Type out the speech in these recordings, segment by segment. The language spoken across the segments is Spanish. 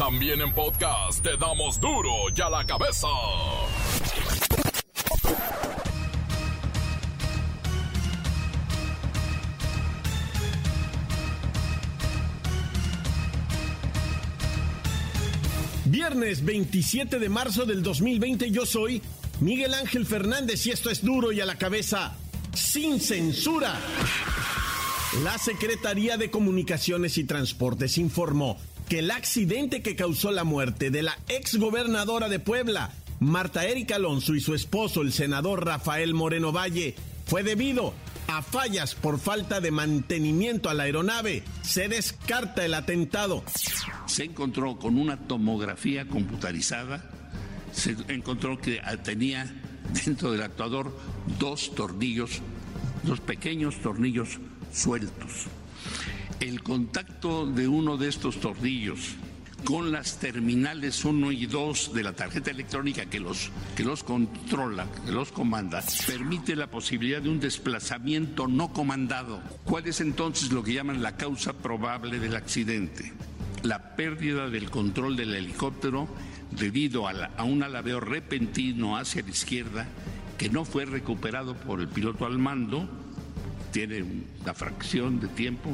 También en podcast te damos duro y a la cabeza. Viernes 27 de marzo del 2020 yo soy Miguel Ángel Fernández y esto es duro y a la cabeza sin censura. La Secretaría de Comunicaciones y Transportes informó que el accidente que causó la muerte de la exgobernadora de Puebla, Marta Erika Alonso y su esposo, el senador Rafael Moreno Valle, fue debido a fallas por falta de mantenimiento a la aeronave. Se descarta el atentado. Se encontró con una tomografía computarizada, se encontró que tenía dentro del actuador dos tornillos, dos pequeños tornillos sueltos. El contacto de uno de estos tornillos con las terminales 1 y 2 de la tarjeta electrónica que los, que los controla, que los comanda, permite la posibilidad de un desplazamiento no comandado. ¿Cuál es entonces lo que llaman la causa probable del accidente? La pérdida del control del helicóptero debido a, a un alabeo repentino hacia la izquierda que no fue recuperado por el piloto al mando, tiene una fracción de tiempo,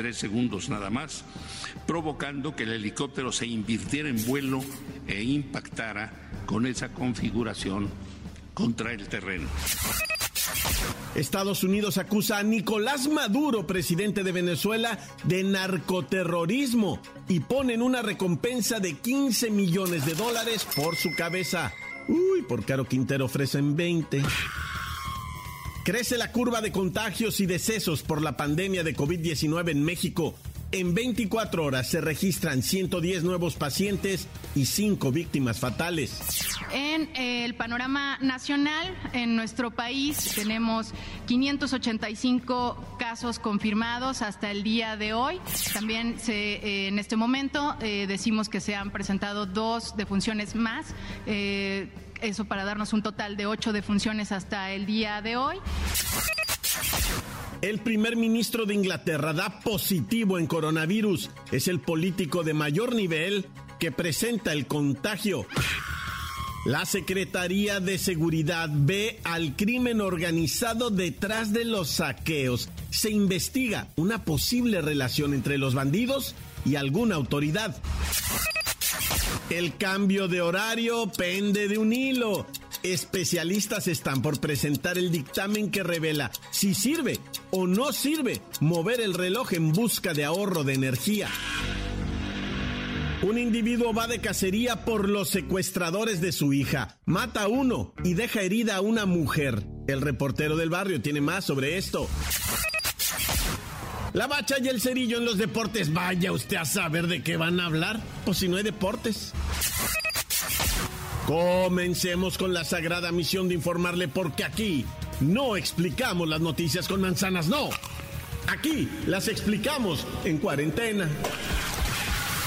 tres segundos nada más, provocando que el helicóptero se invirtiera en vuelo e impactara con esa configuración contra el terreno. Estados Unidos acusa a Nicolás Maduro, presidente de Venezuela, de narcoterrorismo y ponen una recompensa de 15 millones de dólares por su cabeza. Uy, por Caro Quintero ofrecen 20. Crece la curva de contagios y decesos por la pandemia de COVID-19 en México. En 24 horas se registran 110 nuevos pacientes y 5 víctimas fatales. En el panorama nacional, en nuestro país tenemos 585 casos confirmados hasta el día de hoy. También eh, en este momento eh, decimos que se han presentado dos defunciones más. Eh, eso para darnos un total de ocho defunciones hasta el día de hoy. El primer ministro de Inglaterra da positivo en coronavirus. Es el político de mayor nivel que presenta el contagio. La Secretaría de Seguridad ve al crimen organizado detrás de los saqueos. Se investiga una posible relación entre los bandidos y alguna autoridad. El cambio de horario pende de un hilo. Especialistas están por presentar el dictamen que revela si sirve o no sirve mover el reloj en busca de ahorro de energía. Un individuo va de cacería por los secuestradores de su hija, mata a uno y deja herida a una mujer. El reportero del barrio tiene más sobre esto. La bacha y el cerillo en los deportes. Vaya usted a saber de qué van a hablar. Pues si no hay deportes. Comencemos con la sagrada misión de informarle porque aquí no explicamos las noticias con manzanas, no. Aquí las explicamos en cuarentena.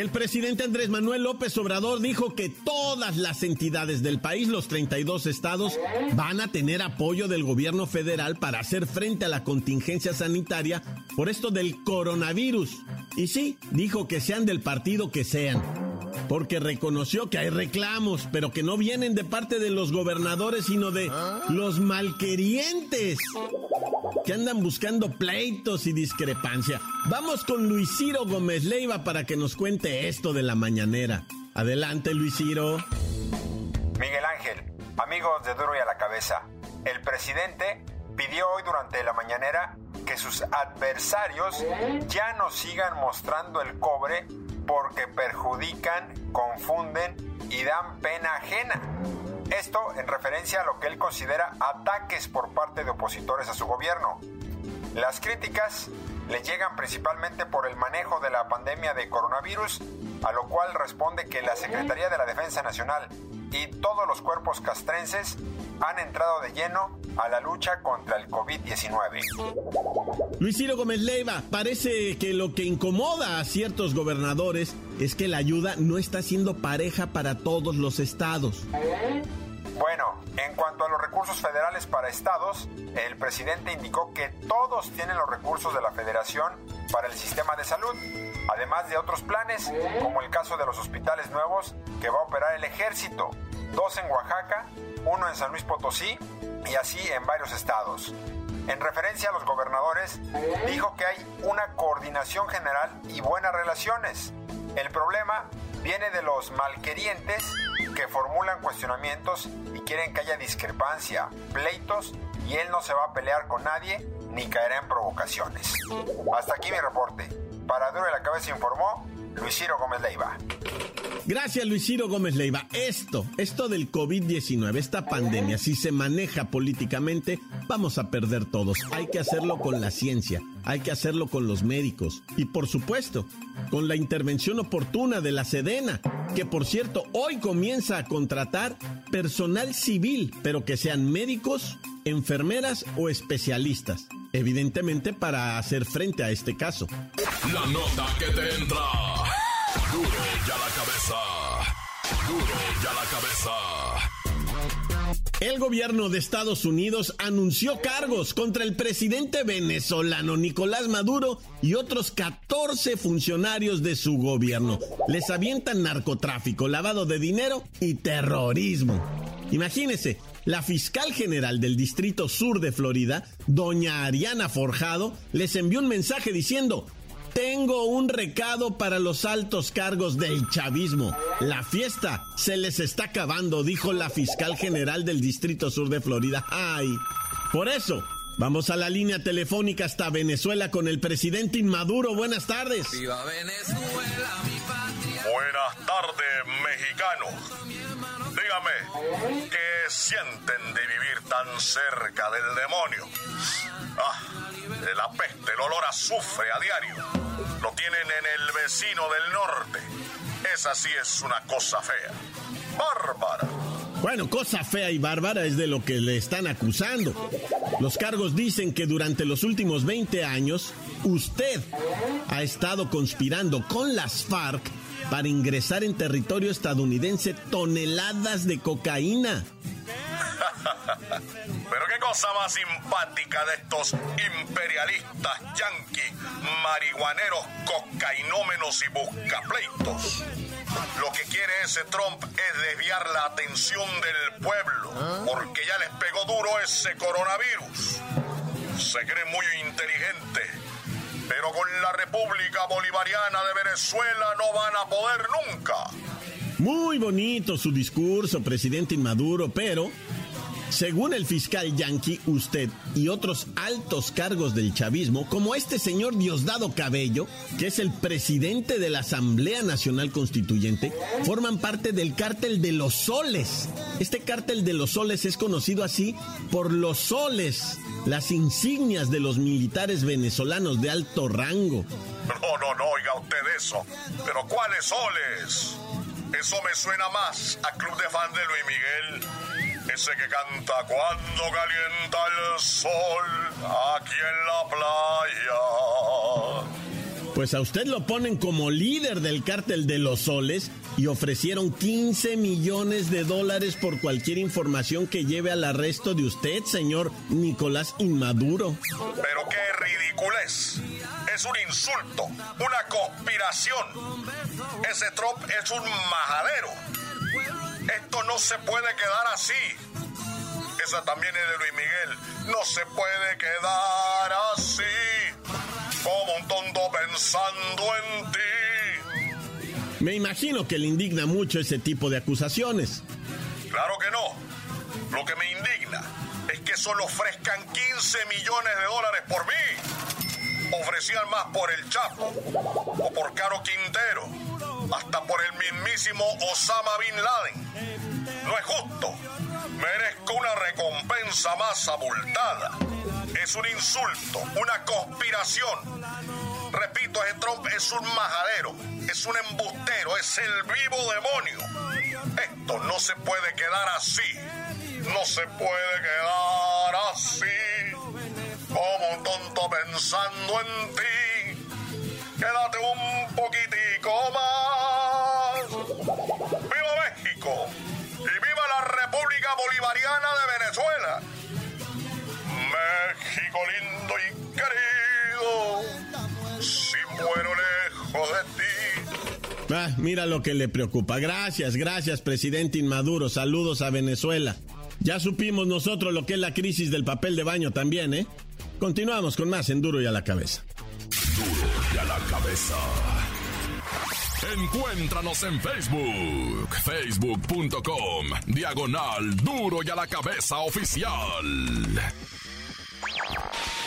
El presidente Andrés Manuel López Obrador dijo que todas las entidades del país, los 32 estados, van a tener apoyo del gobierno federal para hacer frente a la contingencia sanitaria por esto del coronavirus. Y sí, dijo que sean del partido que sean porque reconoció que hay reclamos, pero que no vienen de parte de los gobernadores, sino de los malquerientes, que andan buscando pleitos y discrepancia. Vamos con Luis Ciro Gómez Leiva para que nos cuente esto de la mañanera. Adelante, Luis Ciro. Miguel Ángel, amigos de Duro y a la Cabeza, el presidente pidió hoy durante la mañanera que sus adversarios ya no sigan mostrando el cobre porque perjudican, confunden y dan pena ajena. Esto en referencia a lo que él considera ataques por parte de opositores a su gobierno. Las críticas le llegan principalmente por el manejo de la pandemia de coronavirus, a lo cual responde que la Secretaría de la Defensa Nacional y todos los cuerpos castrenses han entrado de lleno a la lucha contra el COVID-19. Luis Ciro Gómez Leiva, parece que lo que incomoda a ciertos gobernadores es que la ayuda no está siendo pareja para todos los estados. Bueno, en cuanto a los recursos federales para estados, el presidente indicó que todos tienen los recursos de la federación para el sistema de salud, además de otros planes, como el caso de los hospitales nuevos que va a operar el ejército, dos en Oaxaca, uno en San Luis Potosí y así en varios estados. En referencia a los gobernadores, dijo que hay una coordinación general y buenas relaciones. El problema viene de los malquerientes que formulan cuestionamientos y quieren que haya discrepancia, pleitos, y él no se va a pelear con nadie ni caerá en provocaciones. Hasta aquí mi reporte. Para Duro de la Cabeza informó Luis Ciro Gómez Leiva. Gracias, Luis Ciro Gómez Leiva. Esto, esto del COVID-19, esta pandemia, si se maneja políticamente, vamos a perder todos. Hay que hacerlo con la ciencia, hay que hacerlo con los médicos y, por supuesto, con la intervención oportuna de la Sedena, que por cierto, hoy comienza a contratar personal civil, pero que sean médicos, enfermeras o especialistas evidentemente para hacer frente a este caso. La nota que te entra. Duro ya la cabeza. Duro la cabeza. El gobierno de Estados Unidos anunció cargos contra el presidente venezolano Nicolás Maduro y otros 14 funcionarios de su gobierno. Les avientan narcotráfico, lavado de dinero y terrorismo. Imagínense, la fiscal general del Distrito Sur de Florida, doña Ariana Forjado, les envió un mensaje diciendo, tengo un recado para los altos cargos del chavismo. La fiesta se les está acabando, dijo la fiscal general del Distrito Sur de Florida. Ay, por eso, vamos a la línea telefónica hasta Venezuela con el presidente Inmaduro. Buenas tardes. Viva Venezuela, mi patria. Buenas tardes, mexicano. Dígame, ¿qué sienten de vivir tan cerca del demonio? Ah, la peste, el olor a azufre a diario. Lo tienen en el vecino del norte. Esa sí es una cosa fea. Bárbara. Bueno, cosa fea y bárbara es de lo que le están acusando. Los cargos dicen que durante los últimos 20 años usted ha estado conspirando con las FARC para ingresar en territorio estadounidense toneladas de cocaína. Pero qué cosa más simpática de estos imperialistas yanquis, marihuaneros, cocainómenos y buscapleitos. Lo que quiere ese Trump es desviar la atención del pueblo, porque ya les pegó duro ese coronavirus. Se cree muy inteligente pero con la República Bolivariana de Venezuela no van a poder nunca. Muy bonito su discurso, presidente Inmaduro, pero según el fiscal Yankee, usted y otros altos cargos del chavismo, como este señor Diosdado Cabello, que es el presidente de la Asamblea Nacional Constituyente, forman parte del cártel de los soles. Este cártel de los soles es conocido así por los soles, las insignias de los militares venezolanos de alto rango. No, no, no, oiga usted eso. Pero ¿cuáles soles? Eso me suena más a Club de Fan de Luis Miguel ese que canta cuando calienta el sol aquí en la playa. Pues a usted lo ponen como líder del cártel de los soles y ofrecieron 15 millones de dólares por cualquier información que lleve al arresto de usted, señor Nicolás Inmaduro. Pero qué ridiculez. Es un insulto, una conspiración. Ese Trump es un majadero esto no se puede quedar así. Esa también es de Luis Miguel. No se puede quedar así. Como un tonto pensando en ti. Me imagino que le indigna mucho ese tipo de acusaciones. Claro que no. Lo que me indigna es que solo ofrezcan 15 millones de dólares por mí. Ofrecían más por el Chapo o por Caro Quintero, hasta por el mismísimo Osama Bin Laden. No es justo. Merezco una recompensa más abultada. Es un insulto, una conspiración. Repito, ese Trump es un majadero, es un embustero, es el vivo demonio. Esto no se puede quedar así. No se puede quedar así. Como un tonto pensando en ti. Quédate un poquitico más. ¡Viva México! ¡Y viva la República Bolivariana de Venezuela! México lindo y querido, si muero lejos de ti. Ah, mira lo que le preocupa. Gracias, gracias, presidente Inmaduro. Saludos a Venezuela. Ya supimos nosotros lo que es la crisis del papel de baño también, ¿eh? Continuamos con más en Duro y a la cabeza. Duro y a la cabeza. Encuéntranos en Facebook, facebook.com, diagonal Duro y a la cabeza oficial.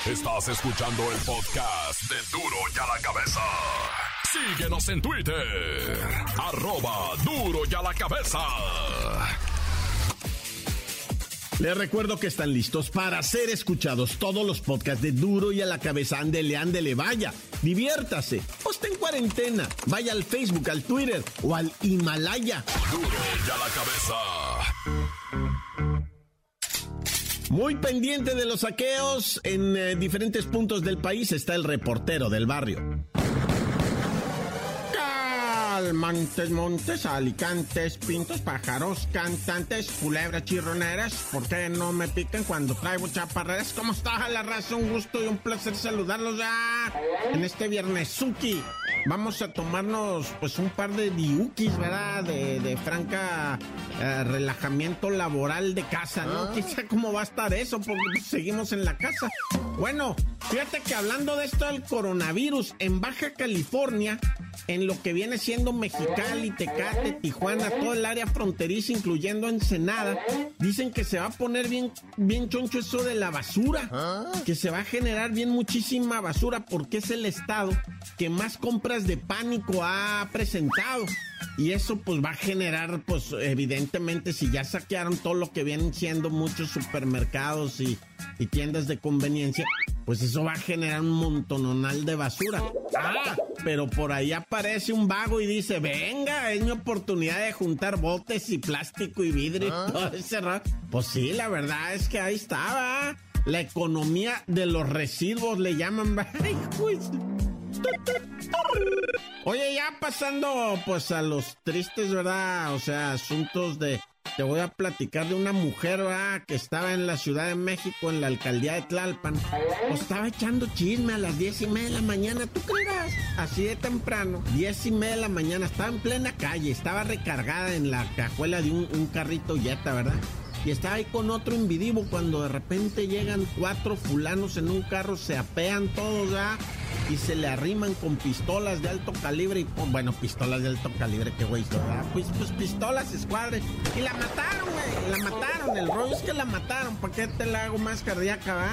Estás escuchando el podcast de Duro y a la cabeza. Síguenos en Twitter, arroba Duro y a la cabeza. Les recuerdo que están listos para ser escuchados todos los podcasts de Duro y a la cabeza. Ándele, ándele, vaya. Diviértase. O está en cuarentena. Vaya al Facebook, al Twitter o al Himalaya. Duro y a la cabeza. Muy pendiente de los saqueos en eh, diferentes puntos del país está el reportero del barrio. Calmantes, montes, alicantes, pintos, pájaros, cantantes, culebras, chirroneras. ¿Por qué no me pican cuando traigo chaparreras? ¿Cómo está la raza? Un gusto y un placer saludarlos ya en este viernes Suki. Vamos a tomarnos pues un par de diukis, ¿verdad? De, de franca eh, relajamiento laboral de casa, ¿no? Quizá cómo va a estar eso, porque pues, seguimos en la casa. Bueno, fíjate que hablando de esto del coronavirus, en Baja California, en lo que viene siendo Mexicali, Tecate, Tijuana, todo el área fronteriza, incluyendo Ensenada, dicen que se va a poner bien, bien choncho eso de la basura, que se va a generar bien muchísima basura, porque es el estado que más compras de pánico ha presentado. Y eso pues va a generar, pues evidentemente, si ya saquearon todo lo que vienen siendo muchos supermercados y, y tiendas de conveniencia, pues eso va a generar un montononal de basura. Ah, pero por ahí aparece un vago y dice, venga, es mi oportunidad de juntar botes y plástico y vidrio y todo ese ra-". Pues sí, la verdad es que ahí estaba. La economía de los residuos le llaman. Oye, ya pasando pues a los tristes, ¿verdad? O sea, asuntos de... Te voy a platicar de una mujer, ¿verdad? Que estaba en la Ciudad de México, en la alcaldía de Tlalpan. Pues estaba echando chisme a las diez y media de la mañana, ¿tú creerás? Así de temprano, diez y media de la mañana, estaba en plena calle, estaba recargada en la cajuela de un, un carrito Jetta, ¿verdad? Y estaba ahí con otro invidivo cuando de repente llegan cuatro fulanos en un carro, se apean todos, ¿verdad? Y se le arriman con pistolas de alto calibre y, pues, bueno, pistolas de alto calibre, qué güey, ¿verdad? Pues, pues pistolas, escuadre. Y la mataron, güey, la mataron. El rollo es que la mataron. ¿Para qué te la hago más cardíaca, va?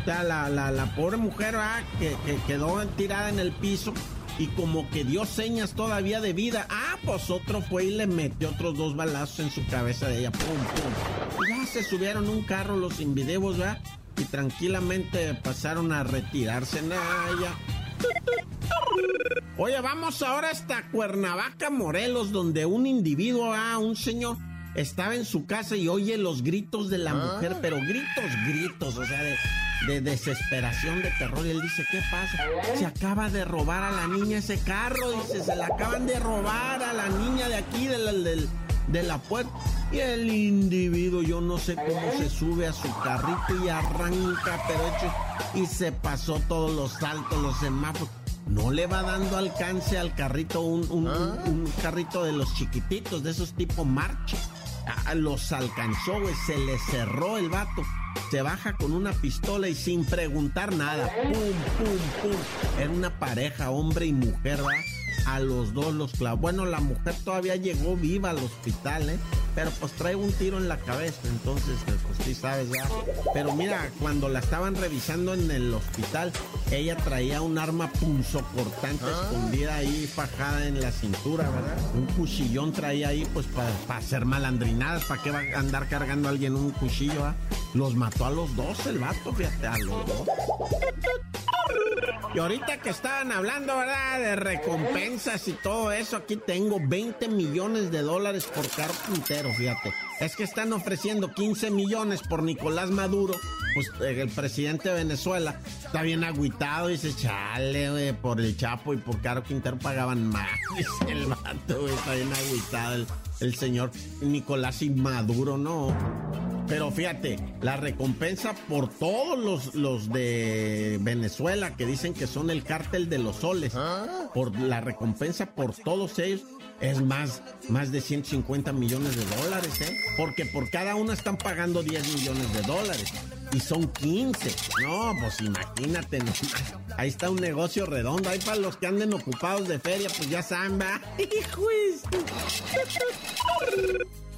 O sea, la, la, la pobre mujer, ¿verdad? Que, que quedó tirada en el piso y como que dio señas todavía de vida. Ah, pues otro fue y le metió otros dos balazos en su cabeza de ella. Pum, pum. Y ya se subieron un carro los invidevos, ¿verdad? Y tranquilamente pasaron a retirarse. Nah, ya. Oye, vamos ahora hasta Cuernavaca, Morelos, donde un individuo, ah, un señor, estaba en su casa y oye los gritos de la mujer, pero gritos, gritos, o sea, de, de desesperación, de terror. Y él dice, ¿qué pasa? Se acaba de robar a la niña ese carro, dice, se la acaban de robar a la niña de aquí, del- de la puerta. Y el individuo, yo no sé cómo se sube a su carrito y arranca, pero hecho, y se pasó todos los saltos, los semáforos. No le va dando alcance al carrito, un, un- un- un carrito de los chiquititos, de esos tipo marcha. Ah, los alcanzó, güey, se le cerró el vato. Se baja con una pistola y sin preguntar nada. Pum, pum, pum. Era una pareja, hombre y mujer, ¿verdad? A los dos los clavó. Bueno, la mujer todavía llegó viva al hospital, ¿eh? Pero pues trae un tiro en la cabeza, entonces, eh, pues sí sabes ya. Pero mira, cuando la estaban revisando en el hospital, ella traía un arma punzocortante ah. escondida ahí, fajada en la cintura, ¿verdad? Un cuchillón traía ahí, pues para hacer malandrinadas, ¿para qué va a andar cargando a alguien un cuchillo, ah? Los mató a los dos el vato, fíjate, a los dos. Y ahorita que estaban hablando, ¿verdad? De recompensas y todo eso, aquí tengo 20 millones de dólares por carpintero, fíjate. Es que están ofreciendo 15 millones por Nicolás Maduro. Pues eh, el presidente de Venezuela está bien agüitado. Dice, chale, güey, por el Chapo y por Caro Quintero pagaban más. Dice el vato, güey, está bien agüitado el, el señor Nicolás y Maduro, ¿no? Pero fíjate, la recompensa por todos los, los de Venezuela que dicen que son el cártel de los soles, ah. por la recompensa por todos ellos es más, más de 150 millones de dólares, ¿eh? Porque por cada una están pagando 10 millones de dólares. Y son 15. No, pues imagínate Ahí está un negocio redondo. Ahí para los que anden ocupados de feria, pues ya saben, va.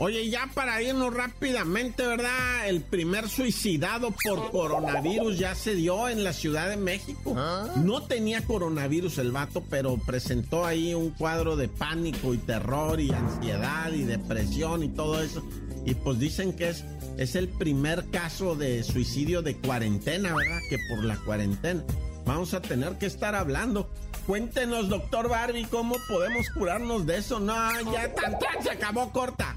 Oye, ya para irnos rápidamente, ¿verdad? El primer suicidado por coronavirus ya se dio en la Ciudad de México. ¿Ah? No tenía coronavirus el vato, pero presentó ahí un cuadro de pánico y terror y ansiedad y depresión y todo eso. Y pues dicen que es, es el primer caso de suicidio de cuarentena, ¿verdad? Que por la cuarentena. Vamos a tener que estar hablando. Cuéntenos, doctor Barbie, cómo podemos curarnos de eso. No, ya tan, tan se acabó corta.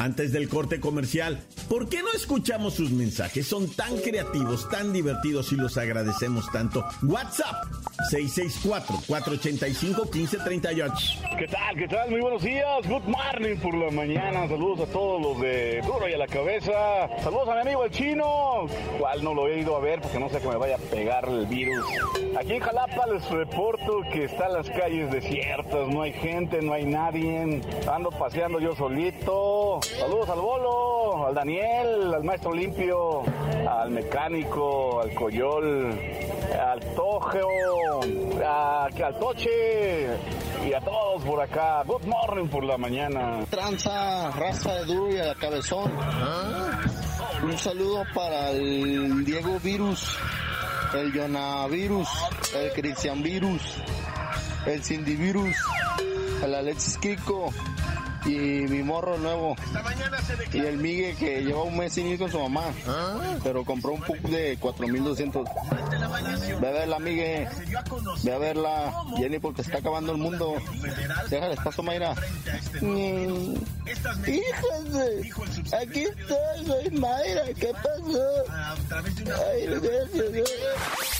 Antes del corte comercial, ¿por qué no escuchamos sus mensajes? Son tan creativos, tan divertidos y los agradecemos tanto. WhatsApp 664-485-1538. ¿Qué tal? ¿Qué tal? Muy buenos días. Good morning por la mañana. Saludos a todos los de Duro y a la cabeza. Saludos a mi amigo el chino, cual no lo he ido a ver porque no sé que me vaya a pegar el virus. Aquí en Jalapa les reporto que están las calles desiertas, no hay gente, no hay nadie. Ando paseando yo solito. Saludos al Bolo, al Daniel, al Maestro Limpio, al Mecánico, al Coyol, al Tojeo, al Toche y a todos por acá. Good morning por la mañana. Tranza, raza de duro y a cabezón. Un saludo para el Diego Virus, el Virus, el Cristian Virus, el Cindy Virus, el Alexis Kiko, y mi morro nuevo. Y el Migue que lleva un mes sin ir con su mamá. Ah. Pero compró un PUC de 4200. Ve a verla, Migue. Ve a verla, Jenny, porque está acabando el mundo. Déjale espacio, Mayra. Mm. Híjole, aquí estoy, soy Mayra. ¿Qué pasó? Ay, gracias.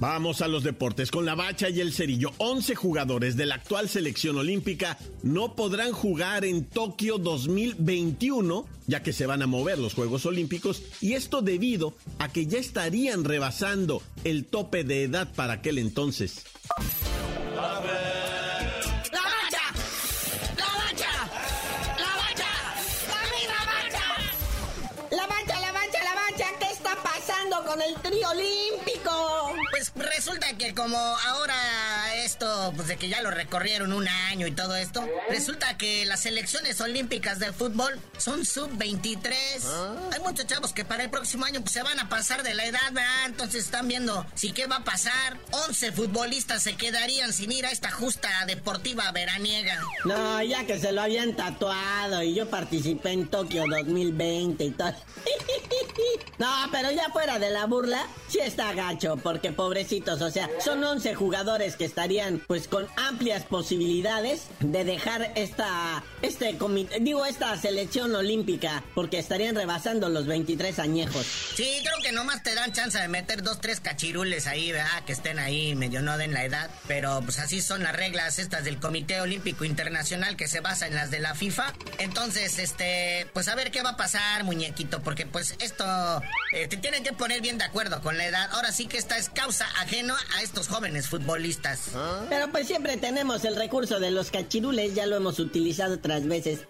Vamos a los deportes. Con la bacha y el cerillo, 11 jugadores de la actual selección olímpica no podrán jugar en Tokio 2021, ya que se van a mover los Juegos Olímpicos, y esto debido a que ya estarían rebasando el tope de edad para aquel entonces. Resulta que como ahora esto, pues de que ya lo recorrieron un año y todo esto, resulta que las selecciones olímpicas de fútbol son sub-23. ¿Ah? Hay muchos chavos que para el próximo año pues, se van a pasar de la edad, ¿verdad? Entonces están viendo si qué va a pasar. 11 futbolistas se quedarían sin ir a esta justa deportiva veraniega. No, ya que se lo habían tatuado y yo participé en Tokio 2020 y todo. No, pero ya fuera de la burla, sí está gacho, porque pobrecitos, o sea, son 11 jugadores que estarían pues con amplias posibilidades de dejar esta, este comité, digo, esta selección olímpica, porque estarían rebasando los 23 añejos. Sí, creo que nomás te dan chance de meter dos, tres cachirules ahí, ¿verdad? Que estén ahí medio no den la edad, pero pues así son las reglas estas del Comité Olímpico Internacional que se basa en las de la FIFA. Entonces, este, pues a ver qué va a pasar, muñequito, porque pues esto eh, te tienen que poner bien de acuerdo con la edad. Ahora sí que esta es causa ajeno a estos jóvenes futbolistas. Pero pues siempre tenemos el recurso de los cachirules, ya lo hemos utilizado otras veces.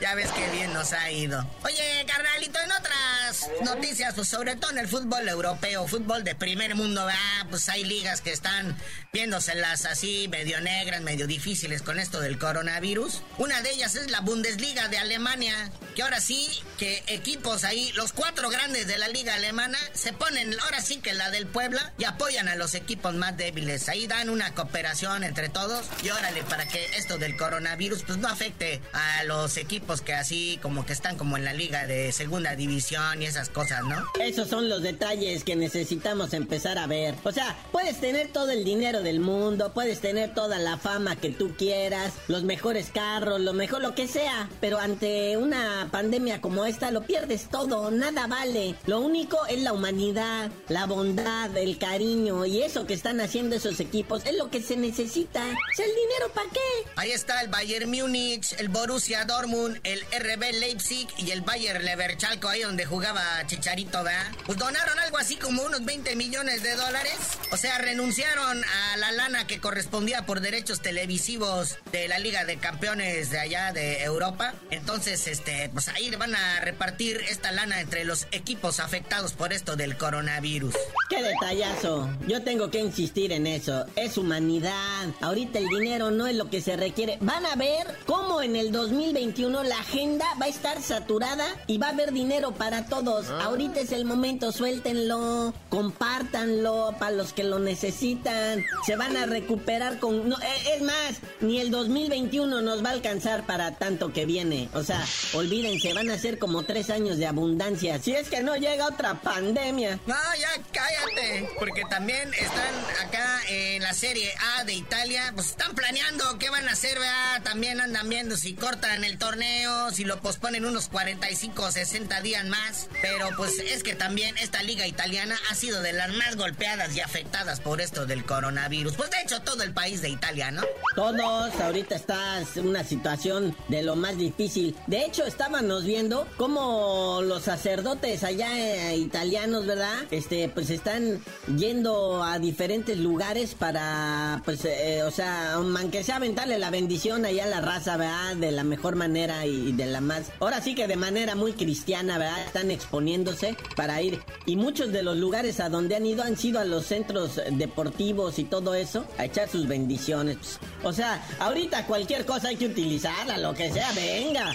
Ya ves qué bien nos ha ido. Oye, carnalito, en otras noticias, pues sobre todo en el fútbol europeo, fútbol de primer mundo, ah, pues hay ligas que están viéndoselas así, medio negras, medio difíciles con esto del coronavirus. Una de ellas es la Bundesliga de Alemania, que ahora sí, que equipos ahí, los cuatro grandes de la liga alemana, se ponen ahora sí que la del Puebla y apoyan a los equipos más débiles. Ahí dan una cooperación entre todos y órale, para que esto del coronavirus pues no afecte a los equipos que así como que están como en la liga de segunda división y esas cosas, ¿no? Esos son los detalles que necesitamos empezar a ver. O sea, puedes tener todo el dinero del mundo, puedes tener toda la fama que tú quieras, los mejores carros, lo mejor, lo que sea, pero ante una pandemia como esta lo pierdes todo, nada vale. Lo único es la humanidad, la bondad, el cariño y eso que están haciendo esos equipos es lo que se necesita. ¿Es el dinero para qué? Ahí está el Bayern Múnich, el Borussia Dortmund, el RB Leipzig y el Bayer Leverchalco, ahí donde jugaba Chicharito, ¿verdad? Pues donaron algo así como unos 20 millones de dólares. O sea, renunciaron a la lana que correspondía por derechos televisivos de la Liga de Campeones de allá de Europa. Entonces, este, pues ahí van a repartir esta lana entre los equipos afectados por esto del coronavirus. ¡Qué detallazo! Yo tengo que insistir en eso. Es humanidad. Ahorita el dinero no es lo que se requiere. Van a ver cómo en el 2021 la agenda va a estar saturada y va a haber dinero para todos. Ahorita es el momento, suéltenlo, compártanlo para los que lo necesitan. Se van a recuperar con... No, e- es más, ni el 2021 nos va a alcanzar para tanto que viene. O sea, olvídense, van a ser como tres años de abundancia. Si es que no llega otra pandemia. No, ya cállate. Porque también están acá en la Serie A de Italia, pues están planeando qué van a hacer, ¿verdad? También andan viendo si cortan el torneo, si lo posponen unos 45 o 60 días más. Pero pues es que también esta liga italiana ha sido de las más golpeadas y afectadas por esto del coronavirus. Pues de hecho todo el país de Italia, ¿no? Todos, ahorita está una situación de lo más difícil. De hecho, estábamos viendo cómo los sacerdotes allá eh, italianos, ¿verdad? Este, pues están yendo a diferentes lugares para, pues, eh, o sea, aunque sea aventarle la bendición allá a la raza, ¿verdad? De la mejor manera y, y de la más. Ahora sí que de manera muy cristiana, ¿verdad? Están exponiéndose para ir. Y muchos de los lugares a donde han ido han sido a los centros deportivos y todo eso, a echar sus bendiciones. O sea, ahorita cualquier cosa hay que utilizarla, lo que sea, venga.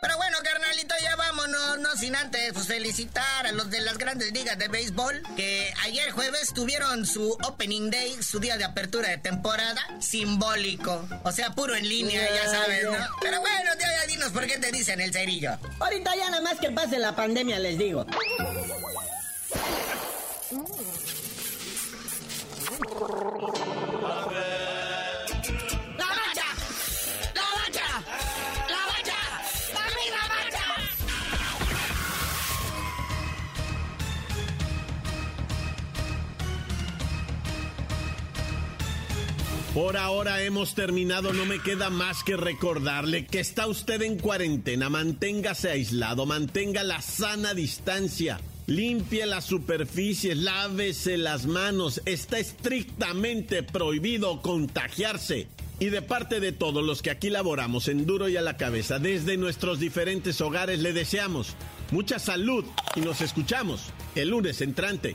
Pero bueno, carnalito, ya vámonos, no sin antes pues, felicitar a los de las grandes ligas de béisbol que ayer jueves tuvieron su opening day, su día de apertura de temporada, simbólico. O sea, puro en línea, ya sabes, ¿no? Pero bueno, ya, ya dinos por qué te dicen el cerillo. Ahorita ya nada más que pase la pandemia, les digo. Por ahora hemos terminado, no me queda más que recordarle que está usted en cuarentena, manténgase aislado, mantenga la sana distancia, limpie las superficies, lávese las manos, está estrictamente prohibido contagiarse. Y de parte de todos los que aquí laboramos en duro y a la cabeza, desde nuestros diferentes hogares, le deseamos mucha salud y nos escuchamos el lunes entrante.